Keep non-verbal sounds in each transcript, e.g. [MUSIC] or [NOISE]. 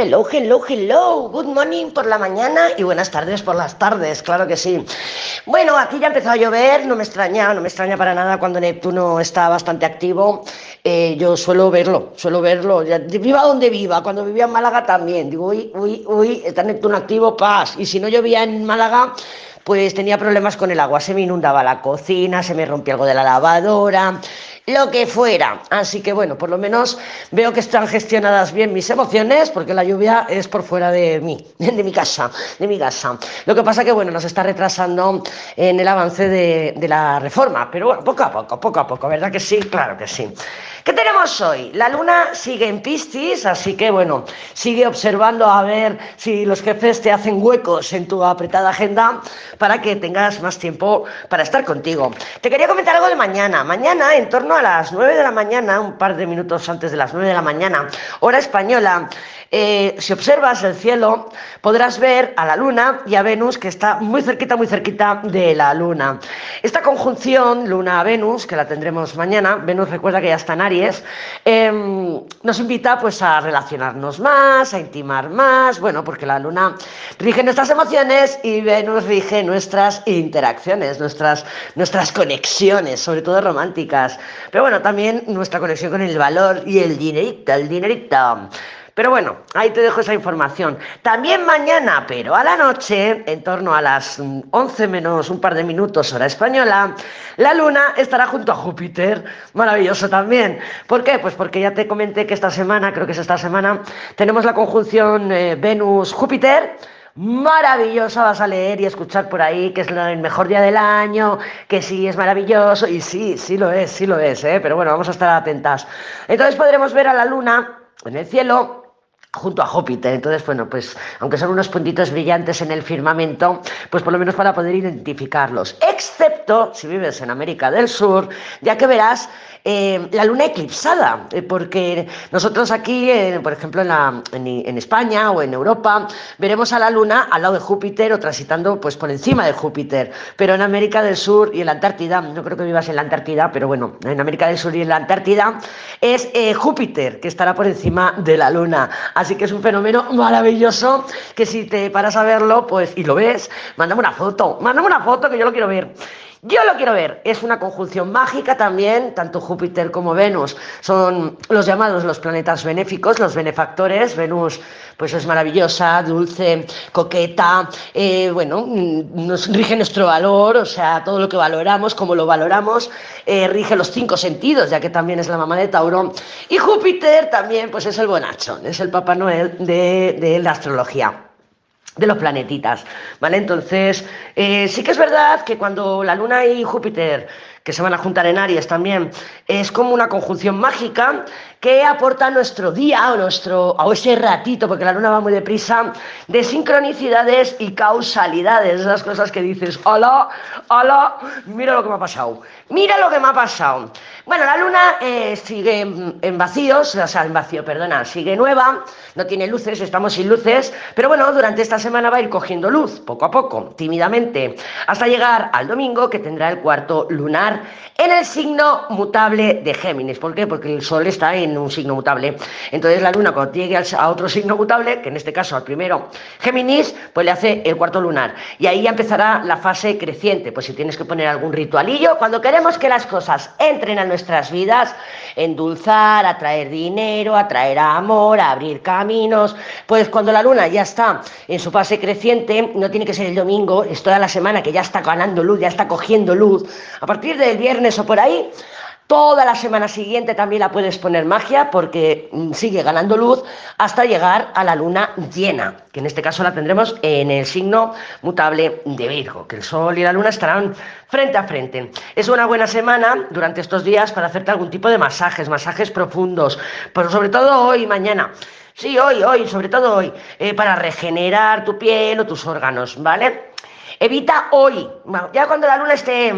Hello, hello, hello. Good morning por la mañana y buenas tardes por las tardes, claro que sí. Bueno, aquí ya empezó a llover, no me extraña, no me extraña para nada cuando Neptuno está bastante activo. Eh, yo suelo verlo, suelo verlo, viva donde viva, cuando vivía en Málaga también. Digo, uy, uy, uy, está Neptuno activo, paz. Y si no llovía en Málaga, pues tenía problemas con el agua, se me inundaba la cocina, se me rompía algo de la lavadora, lo que fuera. Así que bueno, por lo menos veo que están gestionadas bien mis emociones, porque la lluvia es por fuera de mí, [LAUGHS] de mi casa, de mi casa. Lo que pasa que bueno, nos está retrasando en el avance de, la reforma, pero bueno, poco a poco, poco a poco, ¿verdad que sí? Claro que sí. ¿Qué tenemos hoy? La luna sigue en Piscis, así que bueno, sigue observando a ver si los jefes te hacen huecos en tu apretada agenda para que tengas más tiempo para estar contigo. Te quería comentar algo de mañana. Mañana, en torno a las 9 de la mañana, un par de minutos antes de las 9 de la mañana, hora española, eh, si observas el cielo, podrás ver a la Luna y a Venus, que está muy cerquita, muy cerquita de la Luna. Esta conjunción Luna-Venus, que la tendremos mañana, Venus recuerda que ya está en Aries, em, nos invita pues a relacionarnos más, a intimar más, bueno, porque la Luna rige nuestras emociones y Venus rige nuestras interacciones, nuestras, nuestras conexiones, sobre todo románticas. Pero bueno, también nuestra conexión con el valor y el dinerito, el dinerito. Pero bueno, ahí te dejo esa información. También mañana, pero a la noche, en torno a las 11 menos un par de minutos hora española, la Luna estará junto a Júpiter. Maravilloso también. ¿Por qué? Pues porque ya te comenté que esta semana, creo que es esta semana, tenemos la conjunción eh, Venus-Júpiter maravillosa vas a leer y escuchar por ahí que es el mejor día del año, que sí es maravilloso, y sí, sí lo es, sí lo es, ¿eh? pero bueno, vamos a estar atentas. Entonces podremos ver a la luna en el cielo junto a Júpiter. Entonces, bueno, pues aunque son unos puntitos brillantes en el firmamento, pues por lo menos para poder identificarlos. Excepto si vives en América del Sur, ya que verás eh, la luna eclipsada, eh, porque nosotros aquí, eh, por ejemplo, en, España o en Europa, veremos a la luna al lado de Júpiter o transitando pues por encima de Júpiter, pero en América del Sur y en la Antártida, no creo que vivas en la Antártida, pero bueno, en América del Sur y en la Antártida es Júpiter que estará por encima de la luna, así que es un fenómeno maravilloso que si te paras a verlo, pues y lo ves, mándame una foto, mándame una foto que yo lo quiero ver. Yo lo quiero ver. Es una conjunción mágica también, tanto Júpiter como Venus son los llamados los planetas benéficos, los benefactores. Venus, pues es maravillosa, dulce, coqueta, eh, bueno, nos rige nuestro valor, o sea, todo lo que valoramos, como lo valoramos, eh, rige los cinco sentidos, ya que también es la mamá de Tauro. Y Júpiter también, pues es el bonachón, es el Papá Noel de la astrología de los planetitas, ¿vale? Entonces, eh, sí que es verdad que cuando la Luna y Júpiter, que se van a juntar en Aries también, es como una conjunción mágica que aporta nuestro día o nuestro o ese ratito, porque la luna va muy deprisa, de sincronicidades y causalidades, esas cosas que dices, hola, hola, mira lo que me ha pasado, mira lo que me ha pasado. Bueno, la luna eh, sigue en vacíos, o sea, en vacío, perdona, sigue nueva, no tiene luces, estamos sin luces, pero bueno, durante esta semana va a ir cogiendo luz, poco a poco, tímidamente, hasta llegar al domingo que tendrá el cuarto lunar en el signo mutable de Géminis. ¿Por qué? Porque el Sol está en un signo mutable. Entonces la luna cuando llegue a otro signo mutable, que en este caso al primero Géminis, pues le hace el cuarto lunar. Y ahí ya empezará la fase creciente. Pues si tienes que poner algún ritualillo, cuando queremos que las cosas entren a nuestras vidas, endulzar, atraer dinero, atraer amor, abrir caminos, pues cuando la luna ya está en su fase creciente, no tiene que ser el domingo, es toda la semana que ya está ganando luz, ya está cogiendo luz, a partir del viernes o por ahí, Toda la semana siguiente también la puedes poner magia porque mm, sigue ganando luz hasta llegar a la luna llena, que en este caso la tendremos en el signo mutable de Virgo, que el Sol y la Luna estarán frente a frente. Es una buena semana durante estos días para hacerte algún tipo de masajes, masajes profundos, pero sobre todo hoy y mañana. Sí, hoy, hoy, sobre todo hoy, eh, para regenerar tu piel o tus órganos, ¿vale? Evita hoy, ya cuando la luna esté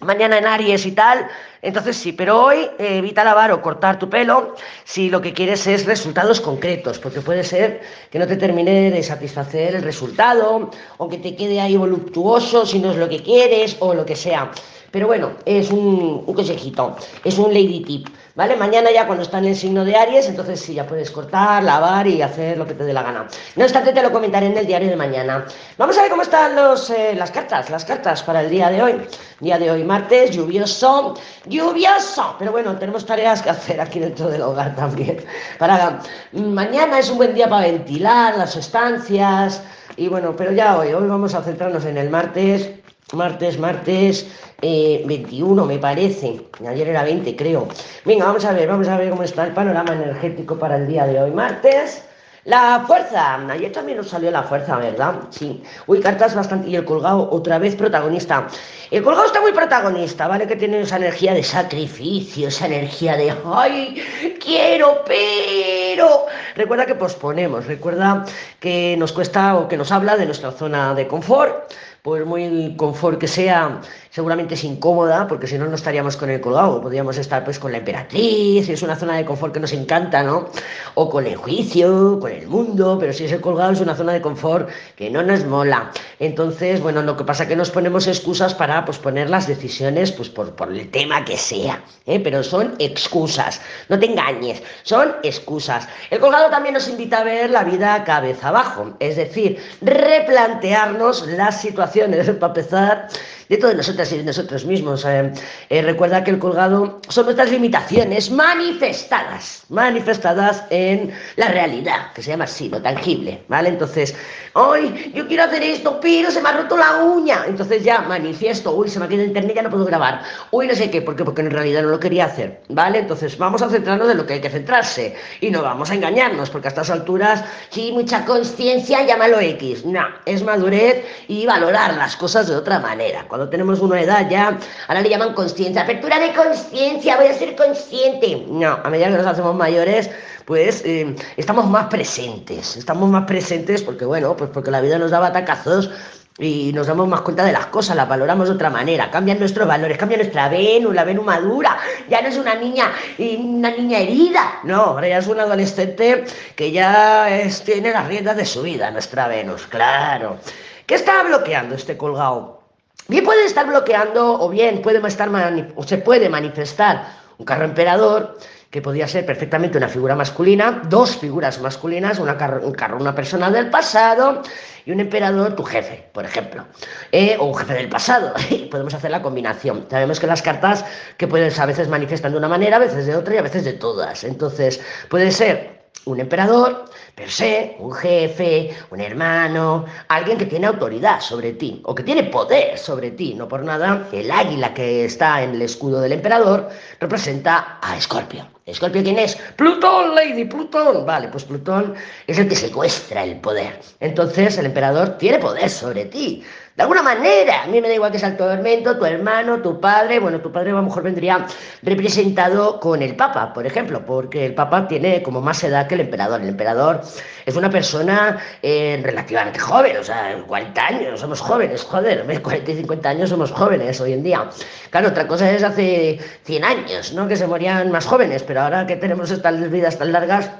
mañana en Aries y tal, entonces sí, pero hoy eh, evita lavar o cortar tu pelo si lo que quieres es resultados concretos, porque puede ser que no te termine de satisfacer el resultado o que te quede ahí voluptuoso si no es lo que quieres o lo que sea. Pero bueno, es un, un consejito, es un lady tip, ¿vale? Mañana ya cuando está en el signo de Aries, entonces sí, ya puedes cortar, lavar y hacer lo que te dé la gana. No obstante, te lo comentaré en el diario de mañana. Vamos a ver cómo están los, eh, las cartas, las cartas para el día de hoy. Día de hoy, martes, lluvioso, lluvioso, pero bueno, tenemos tareas que hacer aquí dentro del hogar también. [LAUGHS] Para mañana es un buen día para ventilar las estancias y bueno, pero ya hoy, hoy vamos a centrarnos en el martes martes, martes eh, 21 me parece, ayer era 20 creo. Venga, vamos a ver, vamos a ver cómo está el panorama energético para el día de hoy, martes. La fuerza, ayer también nos salió la fuerza, ¿verdad? Sí. Uy, cartas bastante. Y el colgado, otra vez protagonista. El colgado está muy protagonista, ¿vale? Que tiene esa energía de sacrificio, esa energía de, ¡ay! Quiero, pero. Recuerda que posponemos, recuerda que nos cuesta o que nos habla de nuestra zona de confort por muy confort que sea, seguramente es incómoda, porque si no, no estaríamos con el colgado, podríamos estar pues con la emperatriz, es una zona de confort que nos encanta, ¿no? O con el juicio, con el mundo, pero si es el colgado es una zona de confort que no nos mola. Entonces, bueno, lo que pasa es que nos ponemos excusas para posponer las decisiones, pues por, por el tema que sea, ¿eh? pero son excusas, no te engañes, son excusas. El colgado también nos invita a ver la vida cabeza abajo, es decir, replantearnos la situación [LAUGHS] para empezar, de todas y de nosotros mismos. Eh, eh, recuerda que el colgado son nuestras limitaciones manifestadas, manifestadas en la realidad, que se llama así, lo tangible, ¿vale? Entonces, hoy yo quiero hacer esto, pero se me ha roto la uña. Entonces ya manifiesto, uy, se me ha quedado internet, ya no puedo grabar. Uy, no sé qué, ¿por qué? Porque en realidad no lo quería hacer, ¿vale? Entonces vamos a centrarnos en lo que hay que centrarse y no vamos a engañarnos, porque a estas alturas, sí, mucha conciencia, llámalo X. No, es madurez y valorar las cosas de otra manera cuando tenemos una edad ya, ahora le llaman conciencia, apertura de conciencia, voy a ser consciente. No, a medida que nos hacemos mayores, pues eh, estamos más presentes, estamos más presentes porque, bueno, pues porque la vida nos da batacazos y nos damos más cuenta de las cosas, las valoramos de otra manera, cambian nuestros valores, cambia nuestra Venus, la Venus madura, ya no es una niña, una niña herida, no, ahora ya es una adolescente que ya tiene las riendas de su vida, nuestra Venus, claro. ¿Qué está bloqueando este colgado? Bien puede estar bloqueando o bien puede estar o se puede manifestar un carro emperador que podría ser perfectamente una figura masculina, dos figuras masculinas, una un carro, una persona del pasado y un emperador, tu jefe, por ejemplo, eh, o un jefe del pasado. [LAUGHS] Podemos hacer la combinación. Sabemos que las cartas que pueden a veces manifiestan de una manera, a veces de otra y a veces de todas. Entonces, puede ser un emperador, per se, un jefe, un hermano, alguien que tiene autoridad sobre ti o que tiene poder sobre ti. No por nada, el águila que está en el escudo del emperador representa a Escorpio. ¿Escorpio quién es? Plutón, Lady, Plutón. Vale, pues Plutón es el que secuestra el poder. Entonces el emperador tiene poder sobre ti. De alguna manera, a mí me da igual que sea el tormento, tu hermano, tu padre, bueno, tu padre a lo mejor vendría representado con el Papa, por ejemplo, porque el Papa tiene como más edad que el emperador. El emperador es una persona eh, relativamente joven, o sea, 40 años, somos jóvenes, joder, 40 y 50 años somos jóvenes hoy en día. Claro, otra cosa es hace 100 años, ¿no? Que se morían más jóvenes, pero ahora que tenemos estas vidas tan largas,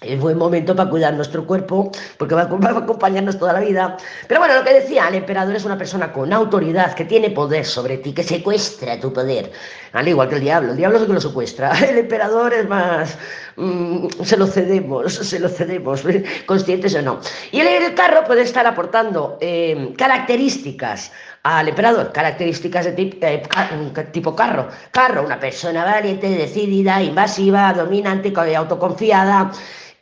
es buen momento para cuidar nuestro cuerpo, porque va, a acompañarnos toda la vida. Pero bueno, lo que decía, el emperador es una persona con autoridad, que tiene poder sobre ti, que secuestra tu poder. Al igual que el diablo, el diablo es el que lo secuestra. [LAUGHS] El emperador es más, mm, se lo cedemos, se lo cedemos, [LAUGHS] conscientes o no. Y el, carro puede estar aportando eh, características al emperador, características de tipo, eh, tipo carro. Carro, una persona valiente, decidida, invasiva, dominante, autoconfiada.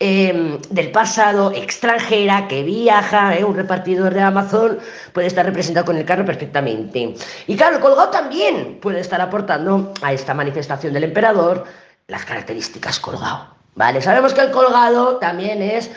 Em, del pasado, extranjera, que viaja, ¿eh? un repartidor de Amazon puede estar representado con el carro perfectamente. Y claro, colgado también puede estar aportando a esta manifestación del emperador las características colgado. Vale, sabemos que el colgado también es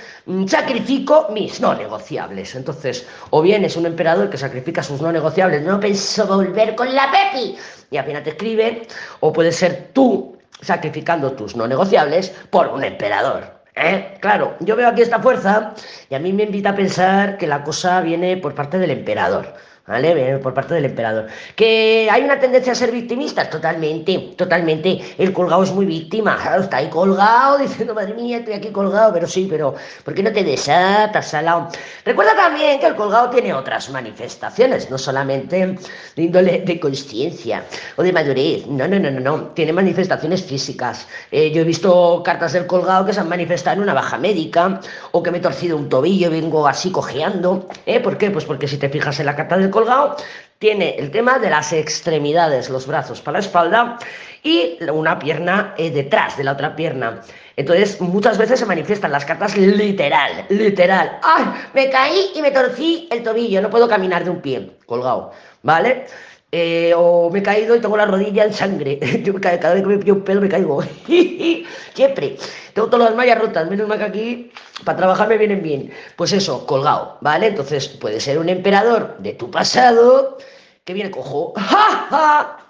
sacrifico mis no negociables. Entonces, o bien es un emperador que sacrifica sus no negociables, no pensó volver con la Pepi y apenas te escribe, o puede ser tú sacrificando tus no negociables por un emperador. ¿Eh? Claro, yo veo aquí esta fuerza y a mí me invita a pensar que la cosa viene por parte del emperador. ¿Vale? Por parte del emperador. ¿Que hay una tendencia a ser victimistas? Totalmente, totalmente. El colgado es muy víctima, está ahí colgado [LAUGHS] diciendo, madre mía, estoy aquí colgado, pero sí, pero ¿por qué no te desatas, salado? Recuerda también que el colgado tiene otras manifestaciones, no solamente de índole de conciencia o de madurez, no, no, no, no, no, tiene manifestaciones físicas. Eh, yo he visto cartas del colgado que se han manifestado en una baja médica o que me he torcido un tobillo y vengo así cojeando. ¿eh? ¿Por qué? Pues porque si te fijas en la carta del colgado, tiene el tema de las extremidades, los brazos para la espalda y una pierna eh, detrás de la otra pierna. Entonces, muchas veces se manifiestan las cartas literal, literal. ¡Ay! Me caí y me torcí el tobillo, no puedo caminar de un pie, colgado, ¿vale? Eh, o me he caído y tengo la rodilla en sangre. [LAUGHS] cada vez que me pillo un pelo me caigo. [LAUGHS] Siempre. Tengo todas las mallas rotas, menos mal que aquí para trabajar me vienen bien. Pues eso, colgado, ¿vale? Entonces puede ser un emperador de tu pasado que viene cojo. [LAUGHS] ¡Ja, ja!